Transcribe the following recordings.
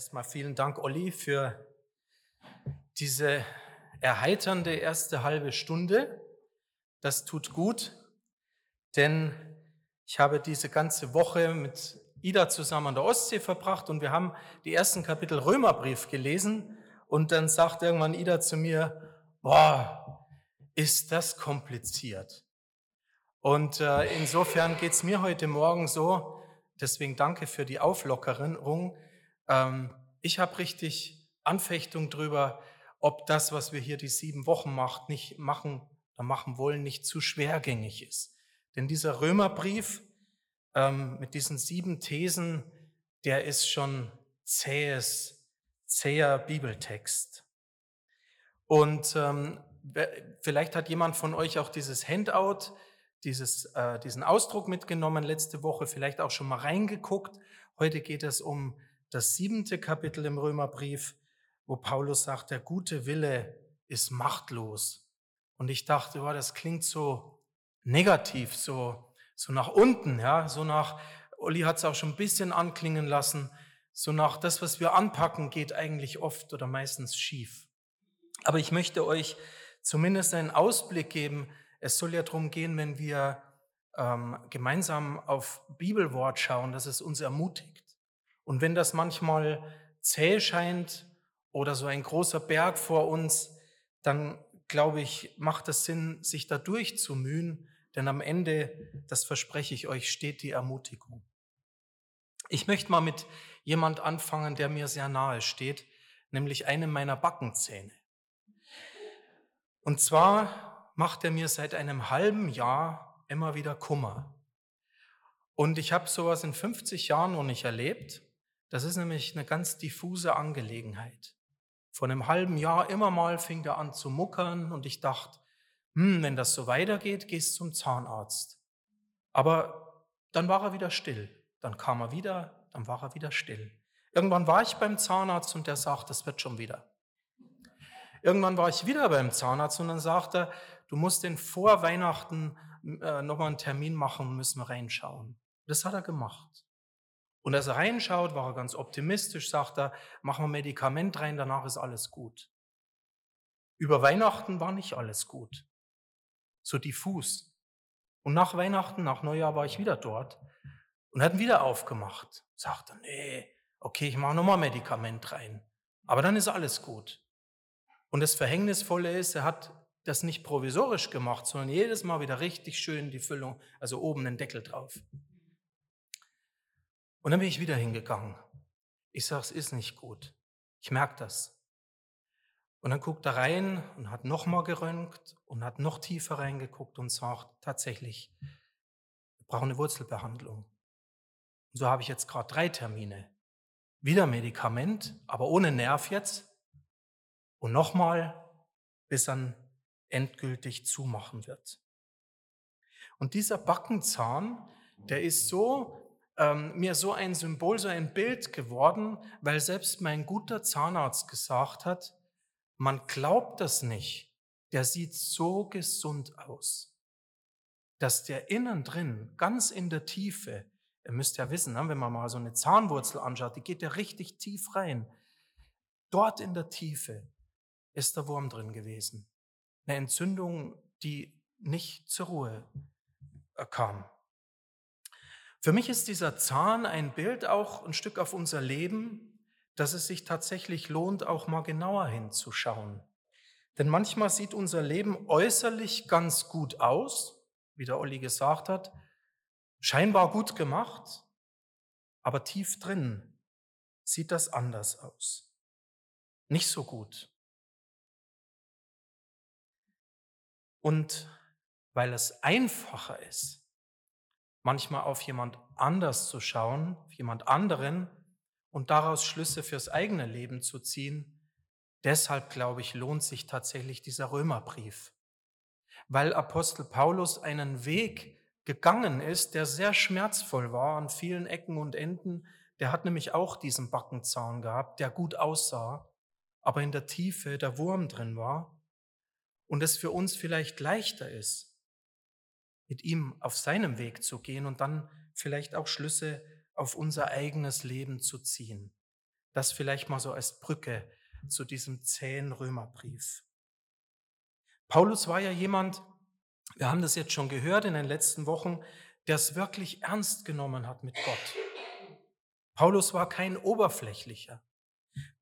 erstmal vielen Dank, Olli, für diese erheiternde erste halbe Stunde. Das tut gut, denn ich habe diese ganze Woche mit Ida zusammen an der Ostsee verbracht und wir haben die ersten Kapitel Römerbrief gelesen und dann sagt irgendwann Ida zu mir, boah, ist das kompliziert. Und äh, insofern geht's mir heute Morgen so, deswegen danke für die Auflockerung. Ähm, ich habe richtig Anfechtung drüber, ob das, was wir hier die sieben Wochen macht, nicht machen, oder machen wollen, nicht zu schwergängig ist. Denn dieser Römerbrief ähm, mit diesen sieben Thesen, der ist schon zähes, zäher Bibeltext. Und ähm, vielleicht hat jemand von euch auch dieses Handout, dieses, äh, diesen Ausdruck mitgenommen letzte Woche, vielleicht auch schon mal reingeguckt. Heute geht es um das siebente Kapitel im Römerbrief, wo Paulus sagt, der gute Wille ist machtlos. Und ich dachte, wow, das klingt so negativ, so, so nach unten, ja, so nach, Uli hat es auch schon ein bisschen anklingen lassen, so nach das, was wir anpacken, geht eigentlich oft oder meistens schief. Aber ich möchte euch zumindest einen Ausblick geben. Es soll ja darum gehen, wenn wir ähm, gemeinsam auf Bibelwort schauen, dass es uns ermutigt. Und wenn das manchmal zäh scheint oder so ein großer Berg vor uns, dann glaube ich, macht es Sinn, sich da durchzumühen, denn am Ende, das verspreche ich euch, steht die Ermutigung. Ich möchte mal mit jemand anfangen, der mir sehr nahe steht, nämlich einem meiner Backenzähne. Und zwar macht er mir seit einem halben Jahr immer wieder Kummer. Und ich habe sowas in 50 Jahren noch nicht erlebt. Das ist nämlich eine ganz diffuse Angelegenheit. Vor einem halben Jahr immer mal fing er an zu muckern und ich dachte, hm, wenn das so weitergeht, gehst zum Zahnarzt. Aber dann war er wieder still. Dann kam er wieder, dann war er wieder still. Irgendwann war ich beim Zahnarzt und der sagt, das wird schon wieder. Irgendwann war ich wieder beim Zahnarzt und dann sagt er, du musst den vor Weihnachten äh, nochmal einen Termin machen, müssen wir reinschauen. Das hat er gemacht. Und als er reinschaut, war er ganz optimistisch, sagt er, machen wir Medikament rein, danach ist alles gut. Über Weihnachten war nicht alles gut. So diffus. Und nach Weihnachten, nach Neujahr war ich wieder dort und hat wieder aufgemacht. Sagt er, nee, okay, ich mache nochmal Medikament rein. Aber dann ist alles gut. Und das Verhängnisvolle ist, er hat das nicht provisorisch gemacht, sondern jedes Mal wieder richtig schön die Füllung, also oben den Deckel drauf. Und dann bin ich wieder hingegangen. Ich sage, es ist nicht gut. Ich merke das. Und dann guckt er rein und hat nochmal geröntgt und hat noch tiefer reingeguckt und sagt, tatsächlich, wir brauchen eine Wurzelbehandlung. Und so habe ich jetzt gerade drei Termine. Wieder Medikament, aber ohne Nerv jetzt. Und nochmal, bis dann endgültig zumachen wird. Und dieser Backenzahn, der ist so ähm, mir so ein Symbol, so ein Bild geworden, weil selbst mein guter Zahnarzt gesagt hat, man glaubt das nicht, der sieht so gesund aus, dass der innen drin, ganz in der Tiefe, ihr müsst ja wissen, ne, wenn man mal so eine Zahnwurzel anschaut, die geht ja richtig tief rein. Dort in der Tiefe ist der Wurm drin gewesen. Eine Entzündung, die nicht zur Ruhe äh, kam. Für mich ist dieser Zahn ein Bild auch ein Stück auf unser Leben, dass es sich tatsächlich lohnt, auch mal genauer hinzuschauen. Denn manchmal sieht unser Leben äußerlich ganz gut aus, wie der Olli gesagt hat, scheinbar gut gemacht, aber tief drin sieht das anders aus. Nicht so gut. Und weil es einfacher ist, manchmal auf jemand anders zu schauen, auf jemand anderen und daraus Schlüsse fürs eigene Leben zu ziehen. Deshalb, glaube ich, lohnt sich tatsächlich dieser Römerbrief, weil Apostel Paulus einen Weg gegangen ist, der sehr schmerzvoll war an vielen Ecken und Enden. Der hat nämlich auch diesen Backenzaun gehabt, der gut aussah, aber in der Tiefe der Wurm drin war und es für uns vielleicht leichter ist, mit ihm auf seinem Weg zu gehen und dann vielleicht auch Schlüsse auf unser eigenes Leben zu ziehen. Das vielleicht mal so als Brücke zu diesem zähen Römerbrief. Paulus war ja jemand, wir haben das jetzt schon gehört in den letzten Wochen, der es wirklich ernst genommen hat mit Gott. Paulus war kein oberflächlicher.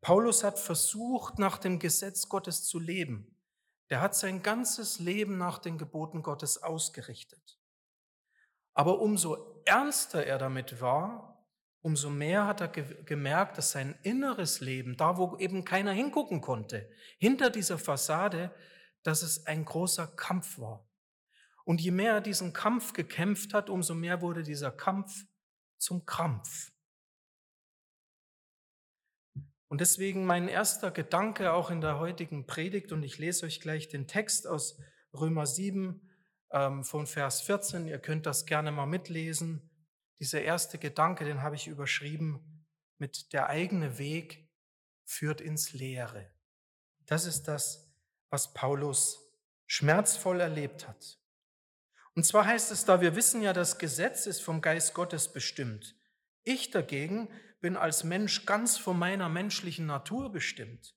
Paulus hat versucht, nach dem Gesetz Gottes zu leben. Der hat sein ganzes Leben nach den Geboten Gottes ausgerichtet. Aber umso ernster er damit war, umso mehr hat er ge gemerkt, dass sein inneres Leben, da wo eben keiner hingucken konnte, hinter dieser Fassade, dass es ein großer Kampf war. Und je mehr er diesen Kampf gekämpft hat, umso mehr wurde dieser Kampf zum Krampf. Und deswegen mein erster Gedanke auch in der heutigen Predigt, und ich lese euch gleich den Text aus Römer 7 ähm, von Vers 14, ihr könnt das gerne mal mitlesen. Dieser erste Gedanke, den habe ich überschrieben mit der eigene Weg führt ins Leere. Das ist das, was Paulus schmerzvoll erlebt hat. Und zwar heißt es da, wir wissen ja, das Gesetz ist vom Geist Gottes bestimmt. Ich dagegen bin als Mensch ganz von meiner menschlichen Natur bestimmt.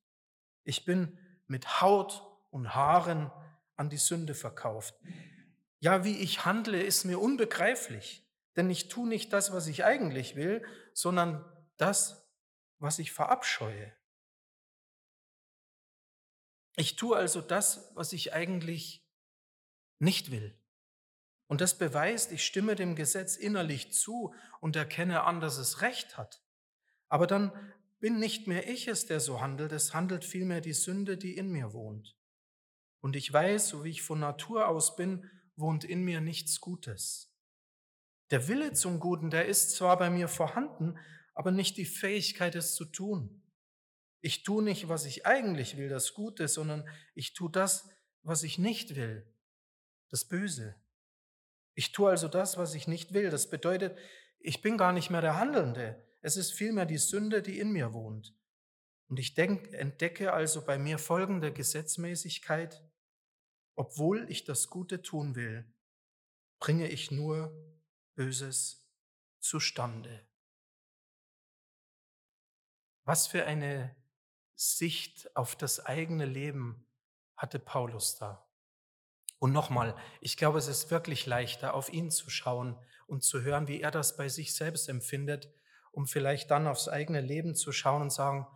Ich bin mit Haut und Haaren an die Sünde verkauft. Ja, wie ich handle, ist mir unbegreiflich, denn ich tue nicht das, was ich eigentlich will, sondern das, was ich verabscheue. Ich tue also das, was ich eigentlich nicht will. Und das beweist, ich stimme dem Gesetz innerlich zu und erkenne an, dass es recht hat. Aber dann bin nicht mehr ich es, der so handelt, es handelt vielmehr die Sünde, die in mir wohnt. Und ich weiß, so wie ich von Natur aus bin, wohnt in mir nichts Gutes. Der Wille zum Guten, der ist zwar bei mir vorhanden, aber nicht die Fähigkeit, es zu tun. Ich tue nicht, was ich eigentlich will, das Gute, sondern ich tue das, was ich nicht will, das Böse. Ich tue also das, was ich nicht will. Das bedeutet, ich bin gar nicht mehr der Handelnde. Es ist vielmehr die Sünde, die in mir wohnt. Und ich denk, entdecke also bei mir folgende Gesetzmäßigkeit. Obwohl ich das Gute tun will, bringe ich nur Böses zustande. Was für eine Sicht auf das eigene Leben hatte Paulus da. Und nochmal, ich glaube, es ist wirklich leichter, auf ihn zu schauen und zu hören, wie er das bei sich selbst empfindet, um vielleicht dann aufs eigene Leben zu schauen und sagen,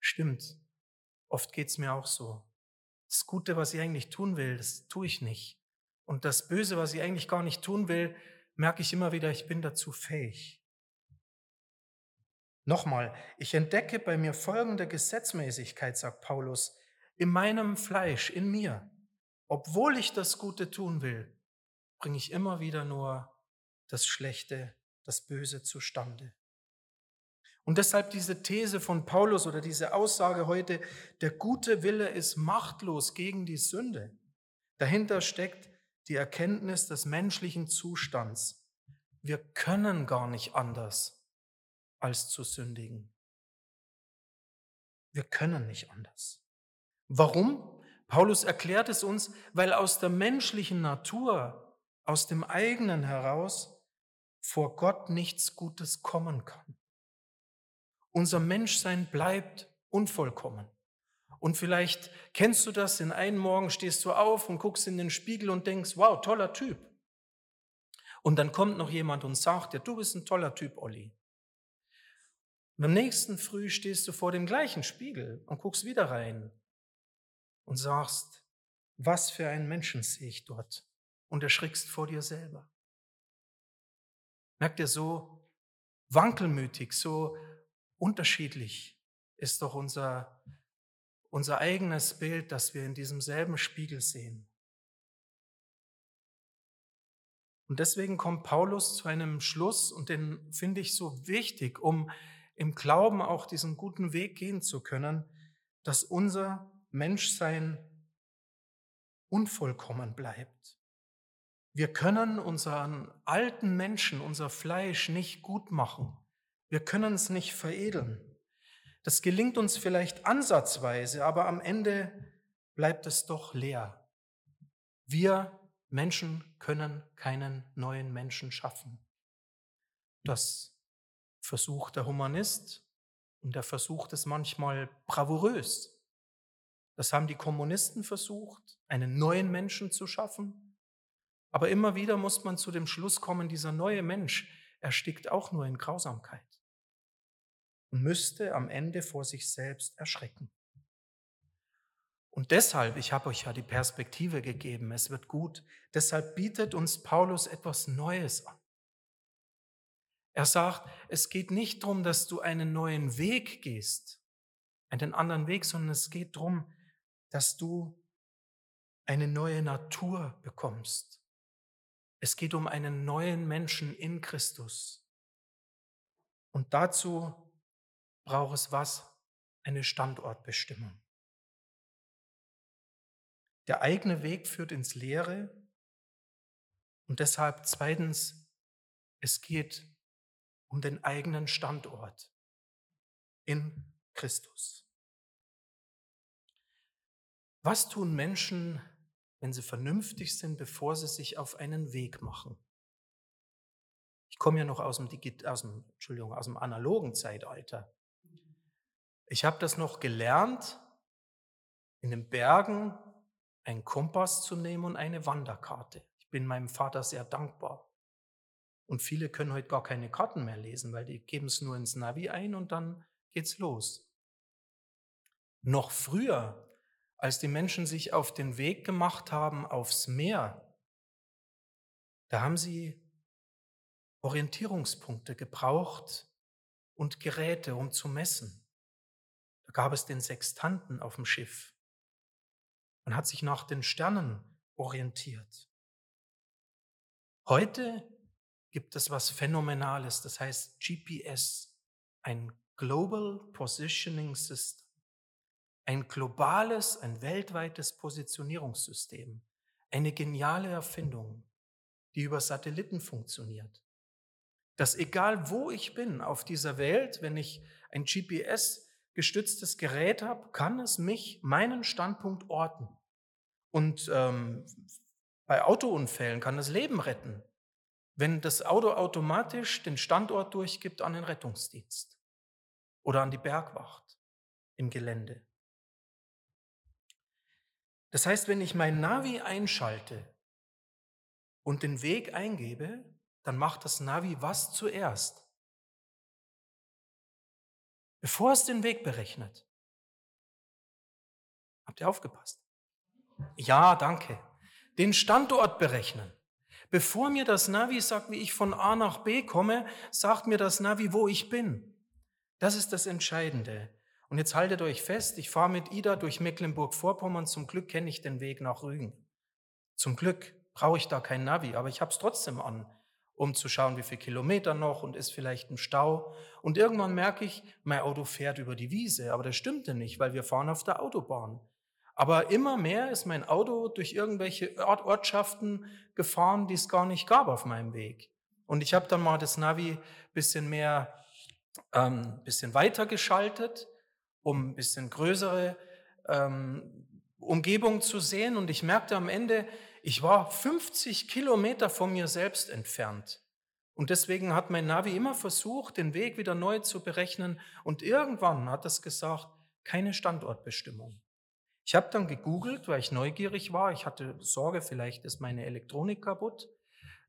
stimmt, oft geht's mir auch so. Das Gute, was ich eigentlich tun will, das tue ich nicht. Und das Böse, was ich eigentlich gar nicht tun will, merke ich immer wieder, ich bin dazu fähig. Nochmal, ich entdecke bei mir folgende Gesetzmäßigkeit, sagt Paulus, in meinem Fleisch, in mir. Obwohl ich das Gute tun will, bringe ich immer wieder nur das Schlechte, das Böse zustande. Und deshalb diese These von Paulus oder diese Aussage heute, der gute Wille ist machtlos gegen die Sünde. Dahinter steckt die Erkenntnis des menschlichen Zustands. Wir können gar nicht anders, als zu sündigen. Wir können nicht anders. Warum? Paulus erklärt es uns, weil aus der menschlichen Natur, aus dem eigenen heraus, vor Gott nichts Gutes kommen kann. Unser Menschsein bleibt unvollkommen. Und vielleicht kennst du das, in einem Morgen stehst du auf und guckst in den Spiegel und denkst, wow, toller Typ. Und dann kommt noch jemand und sagt dir, du bist ein toller Typ, Olli. Und am nächsten Früh stehst du vor dem gleichen Spiegel und guckst wieder rein und sagst, was für einen Menschen sehe ich dort? Und erschrickst vor dir selber. Merkt ihr, so wankelmütig, so unterschiedlich ist doch unser, unser eigenes Bild, das wir in diesem selben Spiegel sehen. Und deswegen kommt Paulus zu einem Schluss, und den finde ich so wichtig, um im Glauben auch diesen guten Weg gehen zu können, dass unser Menschsein unvollkommen bleibt. Wir können unseren alten Menschen, unser Fleisch nicht gut machen. Wir können es nicht veredeln. Das gelingt uns vielleicht ansatzweise, aber am Ende bleibt es doch leer. Wir Menschen können keinen neuen Menschen schaffen. Das versucht der Humanist Und er versucht es manchmal bravourös. Das haben die Kommunisten versucht, einen neuen Menschen zu schaffen. Aber immer wieder muss man zu dem Schluss kommen, dieser neue Mensch erstickt auch nur in Grausamkeit und müsste am Ende vor sich selbst erschrecken. Und deshalb, ich habe euch ja die Perspektive gegeben, es wird gut, deshalb bietet uns Paulus etwas Neues an. Er sagt, es geht nicht darum, dass du einen neuen Weg gehst, einen anderen Weg, sondern es geht darum, dass du eine neue Natur bekommst. Es geht um einen neuen Menschen in Christus. Und dazu braucht es was? Eine Standortbestimmung. Der eigene Weg führt ins Leere. Und deshalb zweitens, es geht um den eigenen Standort in Christus. Was tun Menschen, wenn sie vernünftig sind, bevor sie sich auf einen Weg machen? Ich komme ja noch aus dem, aus dem, Entschuldigung, aus dem analogen Zeitalter. Ich habe das noch gelernt, in den Bergen einen Kompass zu nehmen und eine Wanderkarte. Ich bin meinem Vater sehr dankbar. Und viele können heute gar keine Karten mehr lesen, weil die geben es nur ins Navi ein und dann geht's los. Noch früher, als die Menschen sich auf den Weg gemacht haben aufs Meer, da haben sie Orientierungspunkte gebraucht und Geräte, um zu messen. Gab es den Sextanten auf dem Schiff. Man hat sich nach den Sternen orientiert. Heute gibt es was Phänomenales, das heißt GPS, ein Global Positioning System, ein globales, ein weltweites Positionierungssystem, eine geniale Erfindung, die über Satelliten funktioniert. Dass egal wo ich bin auf dieser Welt, wenn ich ein GPS gestütztes Gerät habe, kann es mich, meinen Standpunkt orten. Und ähm, bei Autounfällen kann das Leben retten, wenn das Auto automatisch den Standort durchgibt an den Rettungsdienst oder an die Bergwacht im Gelände. Das heißt, wenn ich mein Navi einschalte und den Weg eingebe, dann macht das Navi was zuerst? Bevor es den Weg berechnet. Habt ihr aufgepasst? Ja, danke. Den Standort berechnen. Bevor mir das Navi sagt, wie ich von A nach B komme, sagt mir das Navi, wo ich bin. Das ist das Entscheidende. Und jetzt haltet euch fest, ich fahre mit Ida durch Mecklenburg-Vorpommern. Zum Glück kenne ich den Weg nach Rügen. Zum Glück brauche ich da kein Navi, aber ich habe es trotzdem an um zu schauen, wie viele Kilometer noch und ist vielleicht ein Stau. Und irgendwann merke ich, mein Auto fährt über die Wiese, aber das stimmte nicht, weil wir fahren auf der Autobahn. Aber immer mehr ist mein Auto durch irgendwelche Ortschaften gefahren, die es gar nicht gab auf meinem Weg. Und ich habe dann mal das Navi bisschen mehr, ähm, bisschen weiter geschaltet, um ein bisschen größere ähm, Umgebung zu sehen. Und ich merkte am Ende, ich war 50 Kilometer von mir selbst entfernt. Und deswegen hat mein Navi immer versucht, den Weg wieder neu zu berechnen. Und irgendwann hat es gesagt, keine Standortbestimmung. Ich habe dann gegoogelt, weil ich neugierig war. Ich hatte Sorge, vielleicht ist meine Elektronik kaputt.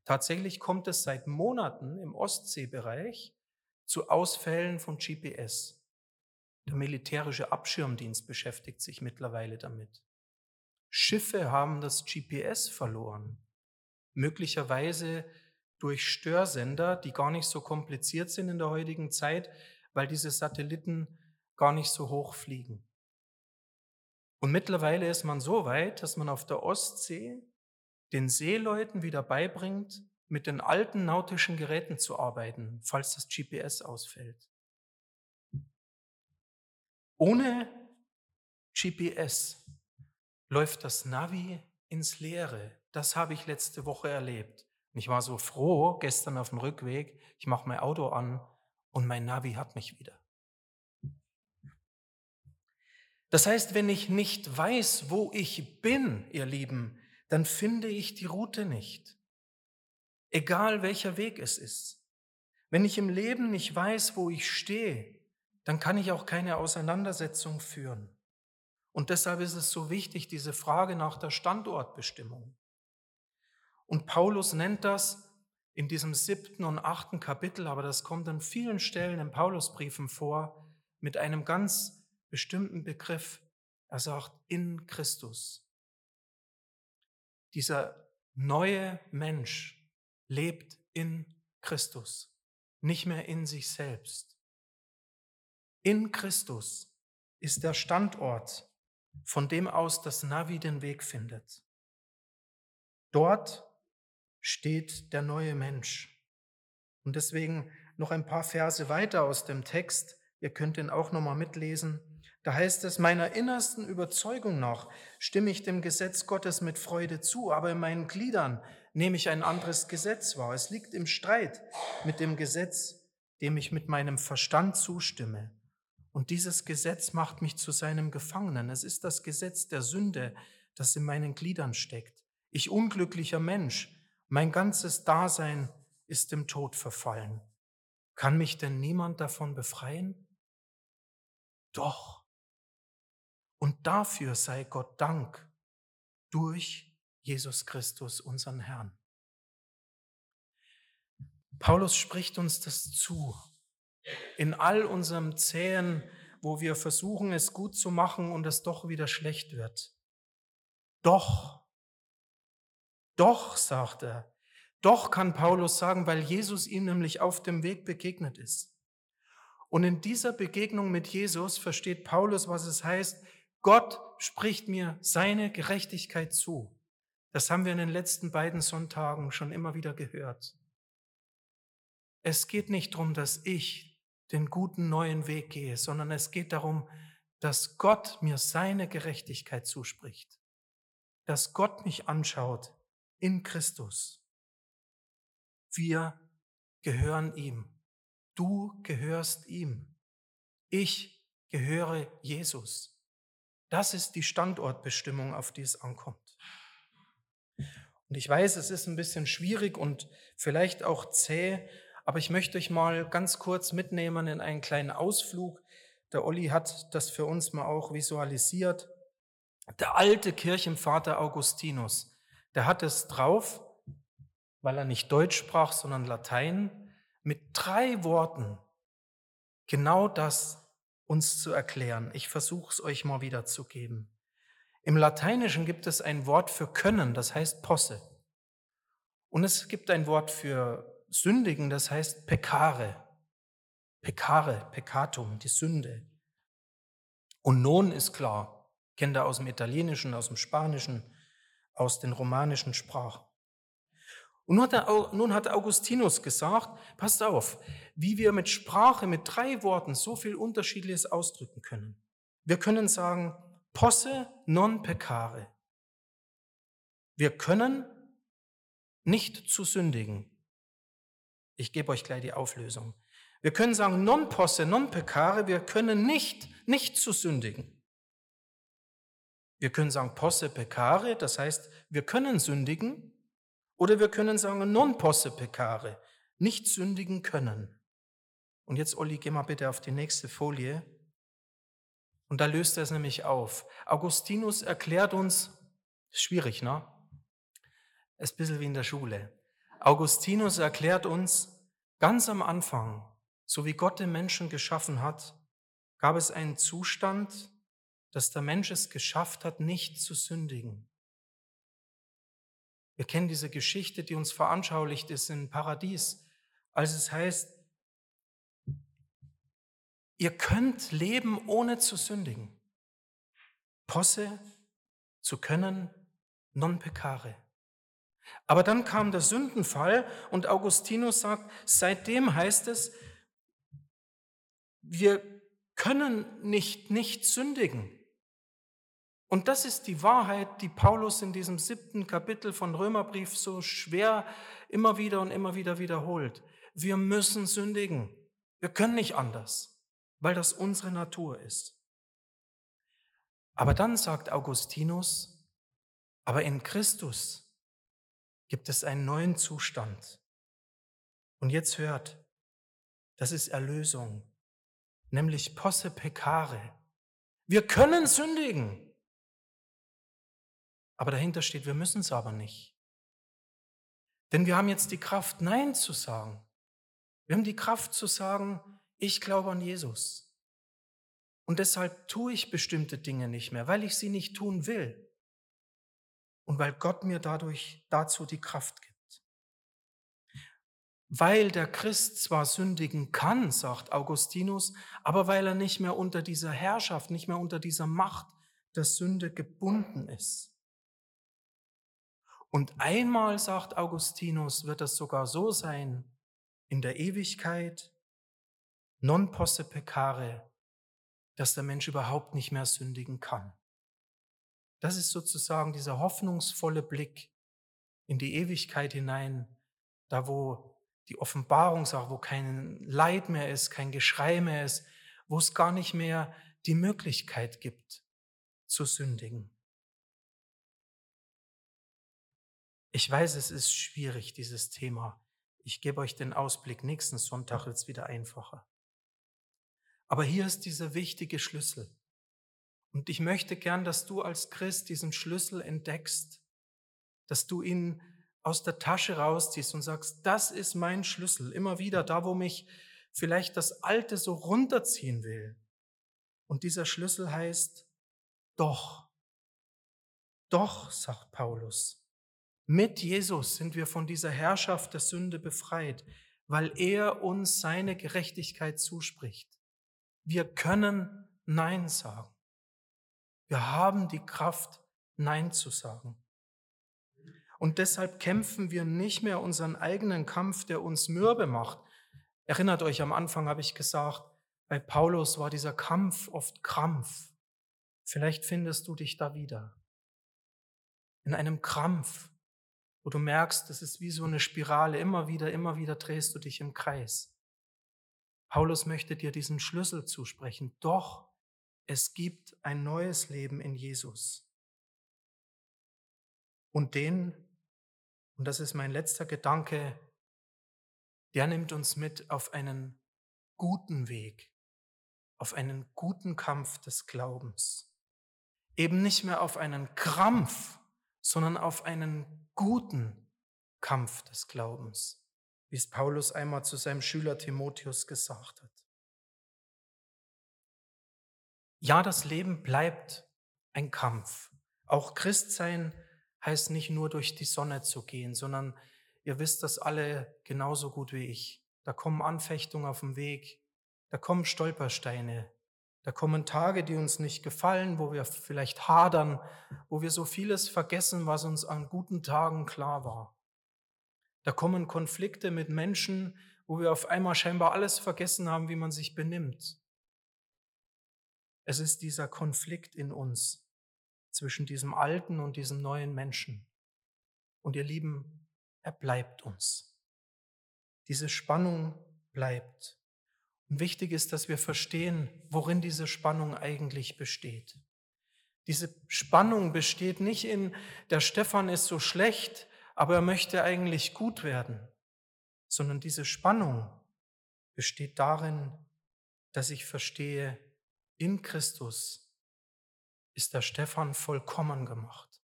Tatsächlich kommt es seit Monaten im Ostseebereich zu Ausfällen von GPS. Der militärische Abschirmdienst beschäftigt sich mittlerweile damit. Schiffe haben das GPS verloren, möglicherweise durch Störsender, die gar nicht so kompliziert sind in der heutigen Zeit, weil diese Satelliten gar nicht so hoch fliegen. Und mittlerweile ist man so weit, dass man auf der Ostsee den Seeleuten wieder beibringt, mit den alten nautischen Geräten zu arbeiten, falls das GPS ausfällt. Ohne GPS läuft das Navi ins Leere. Das habe ich letzte Woche erlebt. Und ich war so froh gestern auf dem Rückweg, ich mache mein Auto an und mein Navi hat mich wieder. Das heißt, wenn ich nicht weiß, wo ich bin, ihr Lieben, dann finde ich die Route nicht. Egal welcher Weg es ist. Wenn ich im Leben nicht weiß, wo ich stehe, dann kann ich auch keine Auseinandersetzung führen. Und deshalb ist es so wichtig, diese Frage nach der Standortbestimmung. Und Paulus nennt das in diesem siebten und achten Kapitel, aber das kommt an vielen Stellen in Paulusbriefen vor, mit einem ganz bestimmten Begriff. Er sagt, in Christus. Dieser neue Mensch lebt in Christus, nicht mehr in sich selbst. In Christus ist der Standort, von dem aus das Navi den Weg findet. Dort steht der neue Mensch. Und deswegen noch ein paar Verse weiter aus dem Text. Ihr könnt den auch nochmal mitlesen. Da heißt es, meiner innersten Überzeugung nach stimme ich dem Gesetz Gottes mit Freude zu, aber in meinen Gliedern nehme ich ein anderes Gesetz wahr. Es liegt im Streit mit dem Gesetz, dem ich mit meinem Verstand zustimme. Und dieses Gesetz macht mich zu seinem Gefangenen. Es ist das Gesetz der Sünde, das in meinen Gliedern steckt. Ich unglücklicher Mensch, mein ganzes Dasein ist dem Tod verfallen. Kann mich denn niemand davon befreien? Doch. Und dafür sei Gott Dank durch Jesus Christus, unseren Herrn. Paulus spricht uns das zu. In all unserem Zähen, wo wir versuchen, es gut zu machen und es doch wieder schlecht wird. Doch doch, sagt er, doch kann Paulus sagen, weil Jesus ihm nämlich auf dem Weg begegnet ist. Und in dieser Begegnung mit Jesus versteht Paulus, was es heißt, Gott spricht mir seine Gerechtigkeit zu. Das haben wir in den letzten beiden Sonntagen schon immer wieder gehört. Es geht nicht darum, dass ich den guten neuen Weg gehe, sondern es geht darum, dass Gott mir seine Gerechtigkeit zuspricht, dass Gott mich anschaut in Christus. Wir gehören ihm. Du gehörst ihm. Ich gehöre Jesus. Das ist die Standortbestimmung, auf die es ankommt. Und ich weiß, es ist ein bisschen schwierig und vielleicht auch zäh, aber ich möchte euch mal ganz kurz mitnehmen in einen kleinen Ausflug. Der Olli hat das für uns mal auch visualisiert. Der alte Kirchenvater Augustinus, der hat es drauf, weil er nicht Deutsch sprach, sondern Latein, mit drei Worten genau das uns zu erklären. Ich versuche es euch mal wiederzugeben. Im Lateinischen gibt es ein Wort für können, das heißt posse. Und es gibt ein Wort für sündigen, das heißt peccare. Peccare, peccatum, die Sünde. Und non ist klar, kennt ihr aus dem Italienischen, aus dem Spanischen, aus den romanischen Sprachen. Und nun hat Augustinus gesagt, passt auf, wie wir mit Sprache, mit drei Worten so viel Unterschiedliches ausdrücken können. Wir können sagen, posse non peccare. Wir können nicht zu sündigen. Ich gebe euch gleich die Auflösung. Wir können sagen, non posse non peccare, wir können nicht, nicht zu sündigen. Wir können sagen posse peccare, das heißt, wir können sündigen, oder wir können sagen non posse peccare, nicht sündigen können. Und jetzt, Olli, geh mal bitte auf die nächste Folie. Und da löst er es nämlich auf. Augustinus erklärt uns, schwierig, ne? Ist ein bisschen wie in der Schule. Augustinus erklärt uns, ganz am Anfang, so wie Gott den Menschen geschaffen hat, gab es einen Zustand, dass der Mensch es geschafft hat, nicht zu sündigen. Wir kennen diese Geschichte, die uns veranschaulicht ist im Paradies, als es heißt, ihr könnt leben, ohne zu sündigen. Posse zu können, non peccare. Aber dann kam der Sündenfall und Augustinus sagt, seitdem heißt es, wir können nicht nicht sündigen. Und das ist die Wahrheit, die Paulus in diesem siebten Kapitel von Römerbrief so schwer immer wieder und immer wieder wiederholt. Wir müssen sündigen. Wir können nicht anders, weil das unsere Natur ist. Aber dann sagt Augustinus, aber in Christus gibt es einen neuen Zustand. Und jetzt hört, das ist Erlösung. nämlich posse peccare. Wir können sündigen. Aber dahinter steht, wir müssen es aber nicht. Denn wir haben jetzt die Kraft, Nein zu sagen. Wir haben die Kraft zu sagen, ich glaube an Jesus. Und deshalb tue ich bestimmte Dinge nicht mehr, weil ich sie nicht tun will. Und weil Gott mir dadurch dazu die Kraft gibt. Weil der Christ zwar sündigen kann, sagt Augustinus, aber weil er nicht mehr unter dieser Herrschaft, nicht mehr unter dieser Macht der Sünde gebunden ist. Und einmal, sagt Augustinus, wird es sogar so sein, in der Ewigkeit, non posse peccare, dass der Mensch überhaupt nicht mehr sündigen kann. Das ist sozusagen dieser hoffnungsvolle Blick in die Ewigkeit hinein, da wo die Offenbarung sagt, wo kein Leid mehr ist, kein Geschrei mehr ist, wo es gar nicht mehr die Möglichkeit gibt zu sündigen. Ich weiß, es ist schwierig, dieses Thema. Ich gebe euch den Ausblick, nächsten Sonntag wird es wieder einfacher. Aber hier ist dieser wichtige Schlüssel. Und ich möchte gern, dass du als Christ diesen Schlüssel entdeckst, dass du ihn aus der Tasche rausziehst und sagst, das ist mein Schlüssel. Immer wieder da, wo mich vielleicht das Alte so runterziehen will. Und dieser Schlüssel heißt, doch. Doch, sagt Paulus. Mit Jesus sind wir von dieser Herrschaft der Sünde befreit, weil er uns seine Gerechtigkeit zuspricht. Wir können Nein sagen. Wir haben die Kraft, Nein zu sagen. Und deshalb kämpfen wir nicht mehr unseren eigenen Kampf, der uns mürbe macht. Erinnert euch, am Anfang habe ich gesagt, bei Paulus war dieser Kampf oft Krampf. Vielleicht findest du dich da wieder. In einem Krampf, wo du merkst, das ist wie so eine Spirale, immer wieder, immer wieder drehst du dich im Kreis. Paulus möchte dir diesen Schlüssel zusprechen. Doch es gibt ein neues Leben in Jesus. Und den, und das ist mein letzter Gedanke, der nimmt uns mit auf einen guten Weg, auf einen guten Kampf des Glaubens. Eben nicht mehr auf einen Krampf, sondern auf einen guten Kampf des Glaubens wie es Paulus einmal zu seinem Schüler Timotheus gesagt hat. Ja, das Leben bleibt ein Kampf. Auch Christsein heißt nicht nur durch die Sonne zu gehen, sondern ihr wisst das alle genauso gut wie ich. Da kommen Anfechtungen auf dem Weg, da kommen Stolpersteine, da kommen Tage, die uns nicht gefallen, wo wir vielleicht hadern, wo wir so vieles vergessen, was uns an guten Tagen klar war. Da kommen Konflikte mit Menschen, wo wir auf einmal scheinbar alles vergessen haben, wie man sich benimmt. Es ist dieser Konflikt in uns zwischen diesem alten und diesem neuen Menschen. Und ihr Lieben, er bleibt uns. Diese Spannung bleibt. Und wichtig ist, dass wir verstehen, worin diese Spannung eigentlich besteht. Diese Spannung besteht nicht in, der Stefan ist so schlecht, aber er möchte eigentlich gut werden, sondern diese Spannung besteht darin, dass ich verstehe, in Christus ist der Stefan vollkommen gemacht.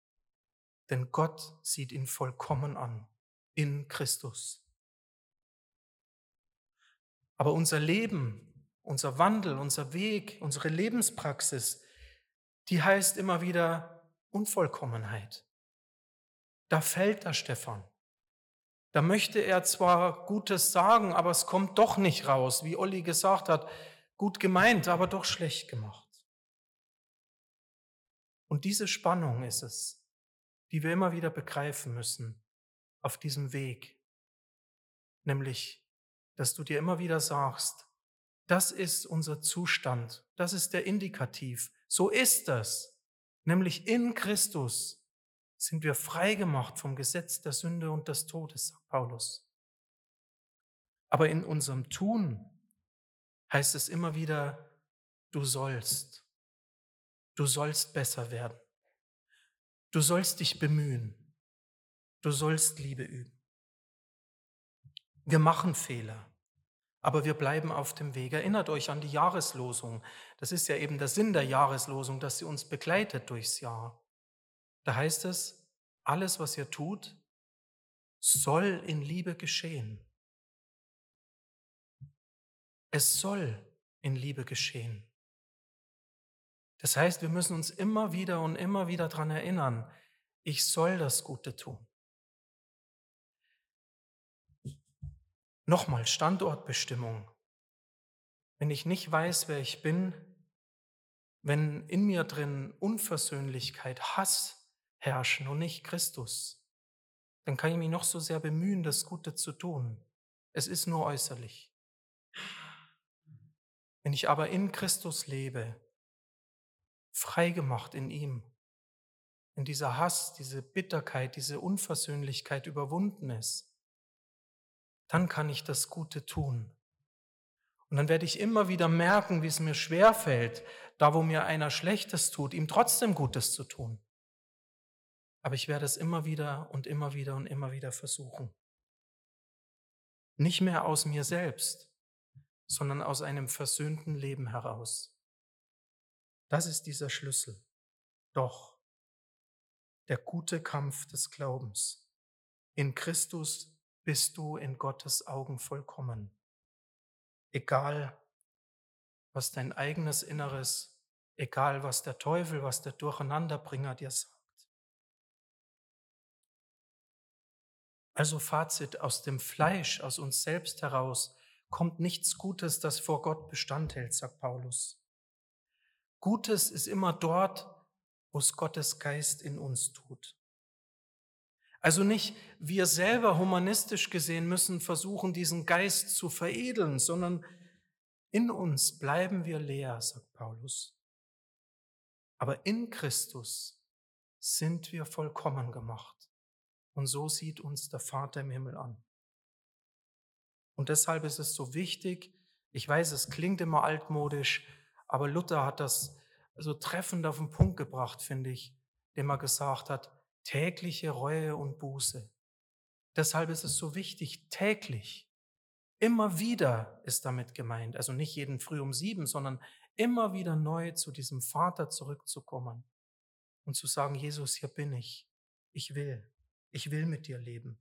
Denn Gott sieht ihn vollkommen an, in Christus. Aber unser Leben, unser Wandel, unser Weg, unsere Lebenspraxis, die heißt immer wieder Unvollkommenheit. Da fällt der Stefan. Da möchte er zwar Gutes sagen, aber es kommt doch nicht raus, wie Olli gesagt hat, gut gemeint, aber doch schlecht gemacht. Und diese Spannung ist es, die wir immer wieder begreifen müssen auf diesem Weg. Nämlich, dass du dir immer wieder sagst, das ist unser Zustand, das ist der Indikativ, so ist es, nämlich in Christus sind wir frei gemacht vom Gesetz der Sünde und des Todes, sagt Paulus. Aber in unserem Tun heißt es immer wieder, du sollst, du sollst besser werden, du sollst dich bemühen, du sollst Liebe üben. Wir machen Fehler, Aber wir bleiben auf dem Weg. Erinnert euch an die Jahreslosung. Das ist ja eben der Sinn der Jahreslosung, dass sie uns begleitet durchs Jahr. Da heißt es, alles, was ihr tut, soll in Liebe geschehen. Es soll in Liebe geschehen. Das heißt, wir müssen uns immer wieder und immer wieder daran erinnern, ich soll das Gute tun. Nochmal Standortbestimmung. Wenn ich nicht weiß, wer ich bin, wenn in mir drin Unversöhnlichkeit, Hass herrschen und nicht Christus, dann kann ich mich noch so sehr bemühen, das Gute zu tun. Es ist nur äußerlich. Wenn ich aber in Christus lebe, freigemacht in ihm, wenn dieser Hass, diese Bitterkeit, diese Unversöhnlichkeit überwunden ist, dann kann ich das Gute tun. Und dann werde ich immer wieder merken, wie es mir schwerfällt, da wo mir einer Schlechtes tut, ihm trotzdem Gutes zu tun. Aber ich werde es immer wieder und immer wieder und immer wieder versuchen. Nicht mehr aus mir selbst, sondern aus einem versöhnten Leben heraus. Das ist dieser Schlüssel. Doch der gute Kampf des Glaubens. In Christus bist du in Gottes Augen vollkommen. Egal, was dein eigenes Inneres, egal, was der Teufel, was der Durcheinanderbringer dir sagt. Also Fazit, aus dem Fleisch, aus uns selbst heraus, kommt nichts Gutes, das vor Gott Bestand hält, sagt Paulus. Gutes ist immer dort, wo es Gottes Geist in uns tut. Also nicht wir selber humanistisch gesehen müssen versuchen, diesen Geist zu veredeln, sondern in uns bleiben wir leer, sagt Paulus. Aber in Christus sind wir vollkommen gemacht. Und so sieht uns der Vater im Himmel an. Und deshalb ist es so wichtig, ich weiß, es klingt immer altmodisch, aber Luther hat das so treffend auf den Punkt gebracht, finde ich, indem er gesagt hat, tägliche Reue und Buße. Deshalb ist es so wichtig, täglich, immer wieder ist damit gemeint, also nicht jeden früh um sieben, sondern immer wieder neu zu diesem Vater zurückzukommen und zu sagen, Jesus, hier bin ich, ich will. Ich will mit dir leben.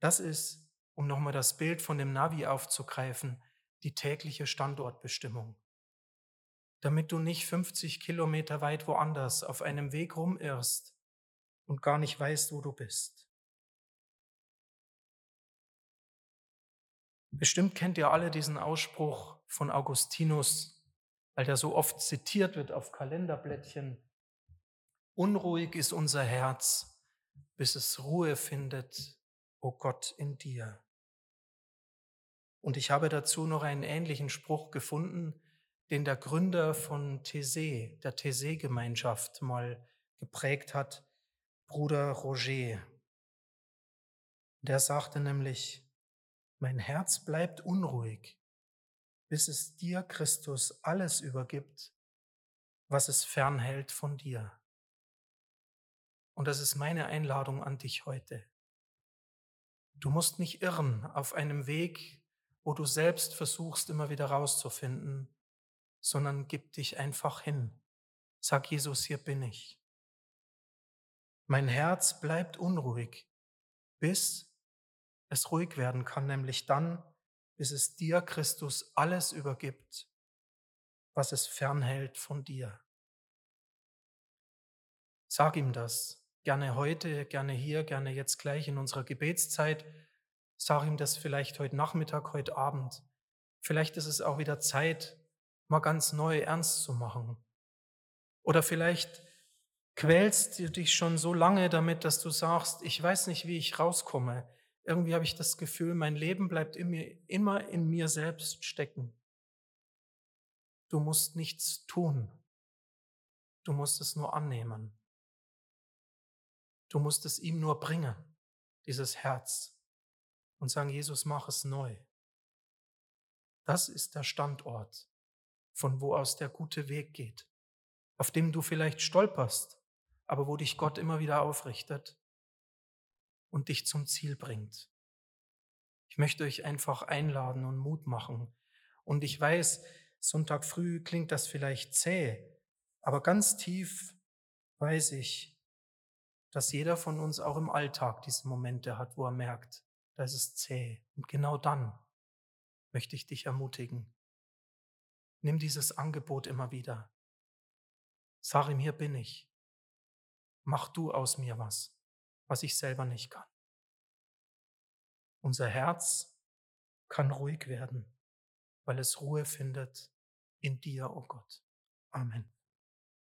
Das ist, um nochmal das Bild von dem Navi aufzugreifen, die tägliche Standortbestimmung. Damit du nicht 50 Kilometer weit woanders auf einem Weg rumirrst und gar nicht weißt, wo du bist. Bestimmt kennt ihr alle diesen Ausspruch von Augustinus, weil der so oft zitiert wird auf Kalenderblättchen. Unruhig ist unser Herz, bis es Ruhe findet, o oh Gott, in dir. Und ich habe dazu noch einen ähnlichen Spruch gefunden, den der Gründer von Thésée, der Thésée-Gemeinschaft, mal geprägt hat, Bruder Roger. Der sagte nämlich, mein Herz bleibt unruhig, bis es dir, Christus, alles übergibt, was es fernhält von dir. Und das ist meine Einladung an dich heute. Du musst nicht irren auf einem Weg, wo du selbst versuchst, immer wieder rauszufinden, sondern gib dich einfach hin. Sag Jesus, hier bin ich. Mein Herz bleibt unruhig, bis es ruhig werden kann, nämlich dann, bis es dir, Christus, alles übergibt, was es fernhält von dir. Sag ihm das. Gerne heute, gerne hier, gerne jetzt gleich in unserer Gebetszeit. Sag ihm das vielleicht heute Nachmittag, heute Abend. Vielleicht ist es auch wieder Zeit, mal ganz neu ernst zu machen. Oder vielleicht quälst du dich schon so lange damit, dass du sagst, ich weiß nicht, wie ich rauskomme. Irgendwie habe ich das Gefühl, mein Leben bleibt immer in mir selbst stecken. Du musst nichts tun. Du musst es nur annehmen. Du musst es ihm nur bringen, dieses Herz, und sagen, Jesus, mach es neu. Das ist der Standort, von wo aus der gute Weg geht, auf dem du vielleicht stolperst, aber wo dich Gott immer wieder aufrichtet und dich zum Ziel bringt. Ich möchte euch einfach einladen und Mut machen. Und ich weiß, Sonntag früh klingt das vielleicht zäh, aber ganz tief weiß ich, dass jeder von uns auch im Alltag diese Momente hat, wo er merkt, da ist es zäh. Und genau dann möchte ich dich ermutigen. Nimm dieses Angebot immer wieder. Sag ihm, hier bin ich. Mach du aus mir was, was ich selber nicht kann. Unser Herz kann ruhig werden, weil es Ruhe findet in dir, o oh Gott. Amen.